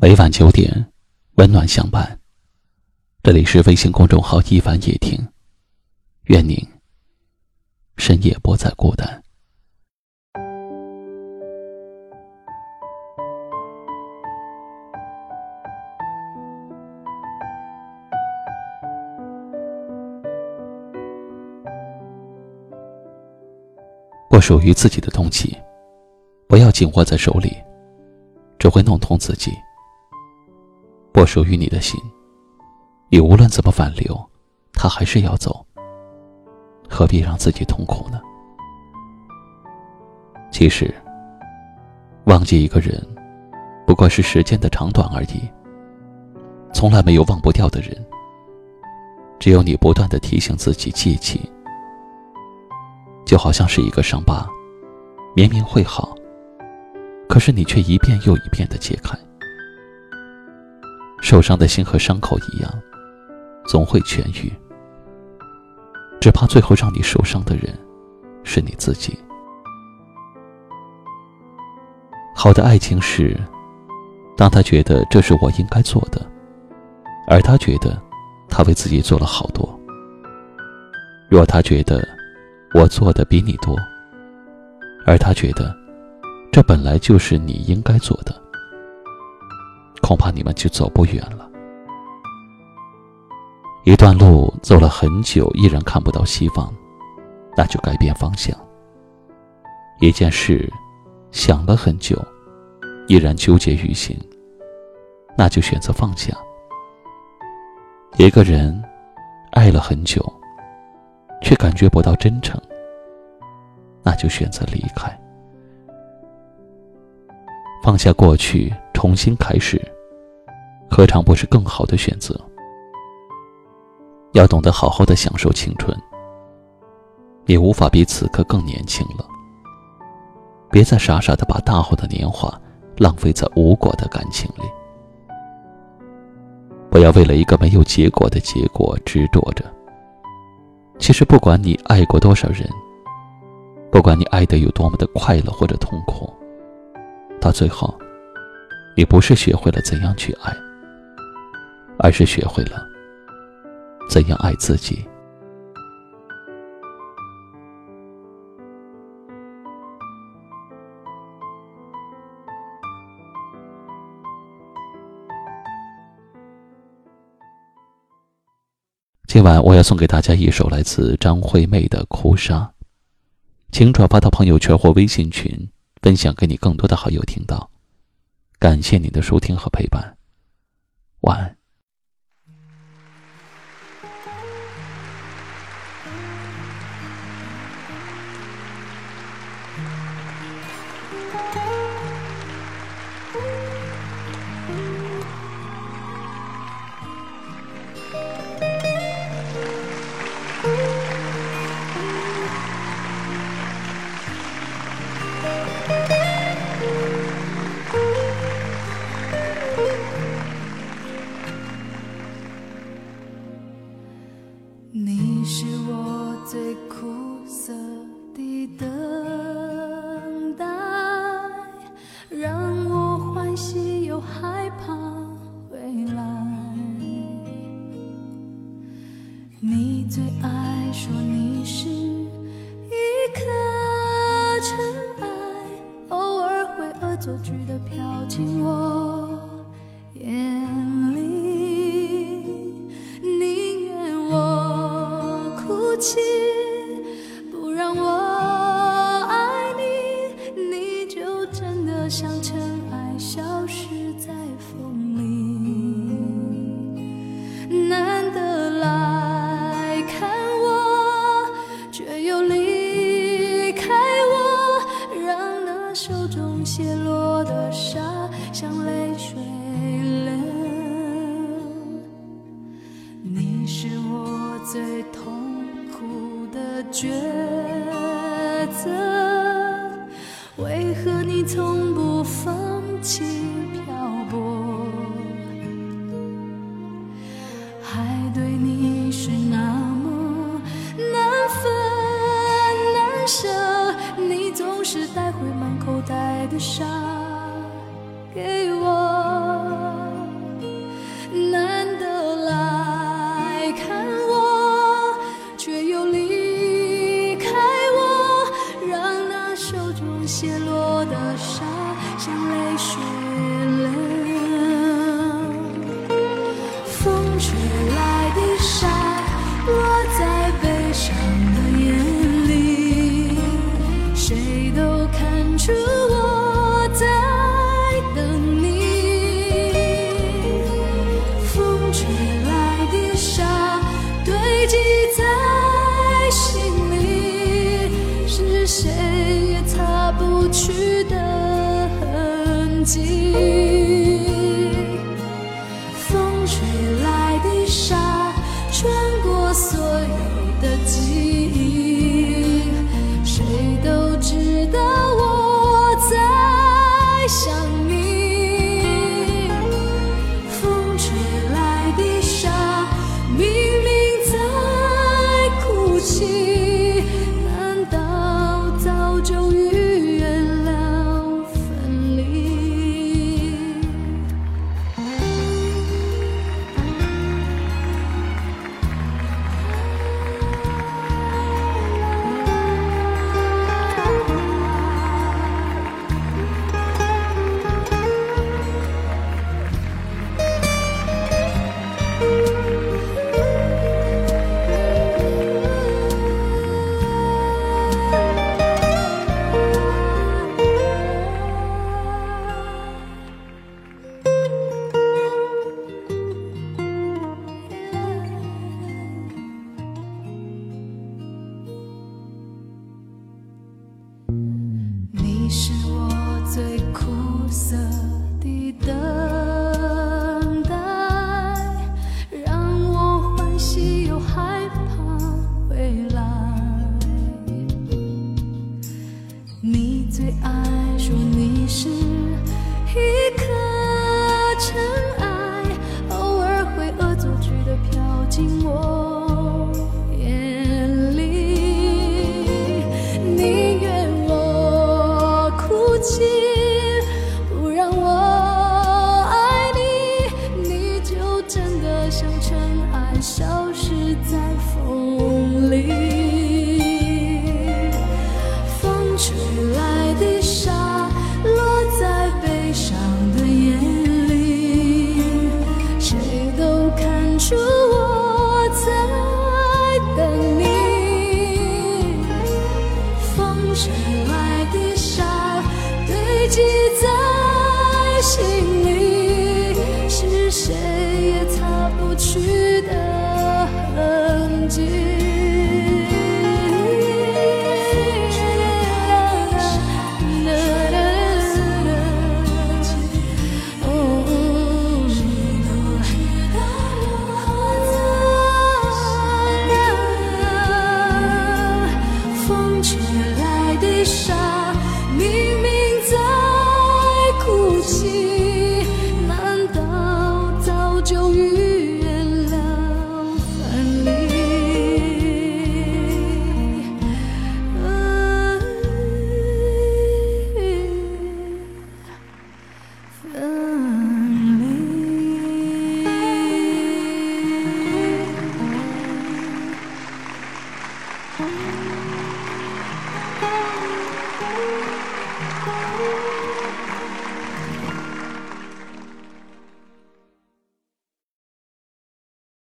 每晚九点，温暖相伴。这里是微信公众号“一凡夜听”，愿您深夜不再孤单。不属于自己的东西，不要紧握在手里，只会弄痛自己。不属于你的心，你无论怎么挽留，他还是要走。何必让自己痛苦呢？其实，忘记一个人，不过是时间的长短而已。从来没有忘不掉的人，只有你不断的提醒自己记起。就好像是一个伤疤，明明会好，可是你却一遍又一遍的揭开。受伤的心和伤口一样，总会痊愈。只怕最后让你受伤的人，是你自己。好的爱情是，当他觉得这是我应该做的，而他觉得他为自己做了好多。若他觉得我做的比你多，而他觉得这本来就是你应该做的。恐怕你们就走不远了。一段路走了很久，依然看不到希望，那就改变方向。一件事想了很久，依然纠结于心，那就选择放下。一个人爱了很久，却感觉不到真诚，那就选择离开。放下过去，重新开始。何尝不是更好的选择？要懂得好好的享受青春。你无法比此刻更年轻了。别再傻傻的把大好的年华浪费在无果的感情里。不要为了一个没有结果的结果执着着。其实不管你爱过多少人，不管你爱的有多么的快乐或者痛苦，到最后，你不是学会了怎样去爱。而是学会了怎样爱自己。今晚我要送给大家一首来自张惠妹的《哭砂》，请转发到朋友圈或微信群，分享给你更多的好友听到。感谢你的收听和陪伴，晚安。飘进我眼最痛苦的决。自己。一生。记在。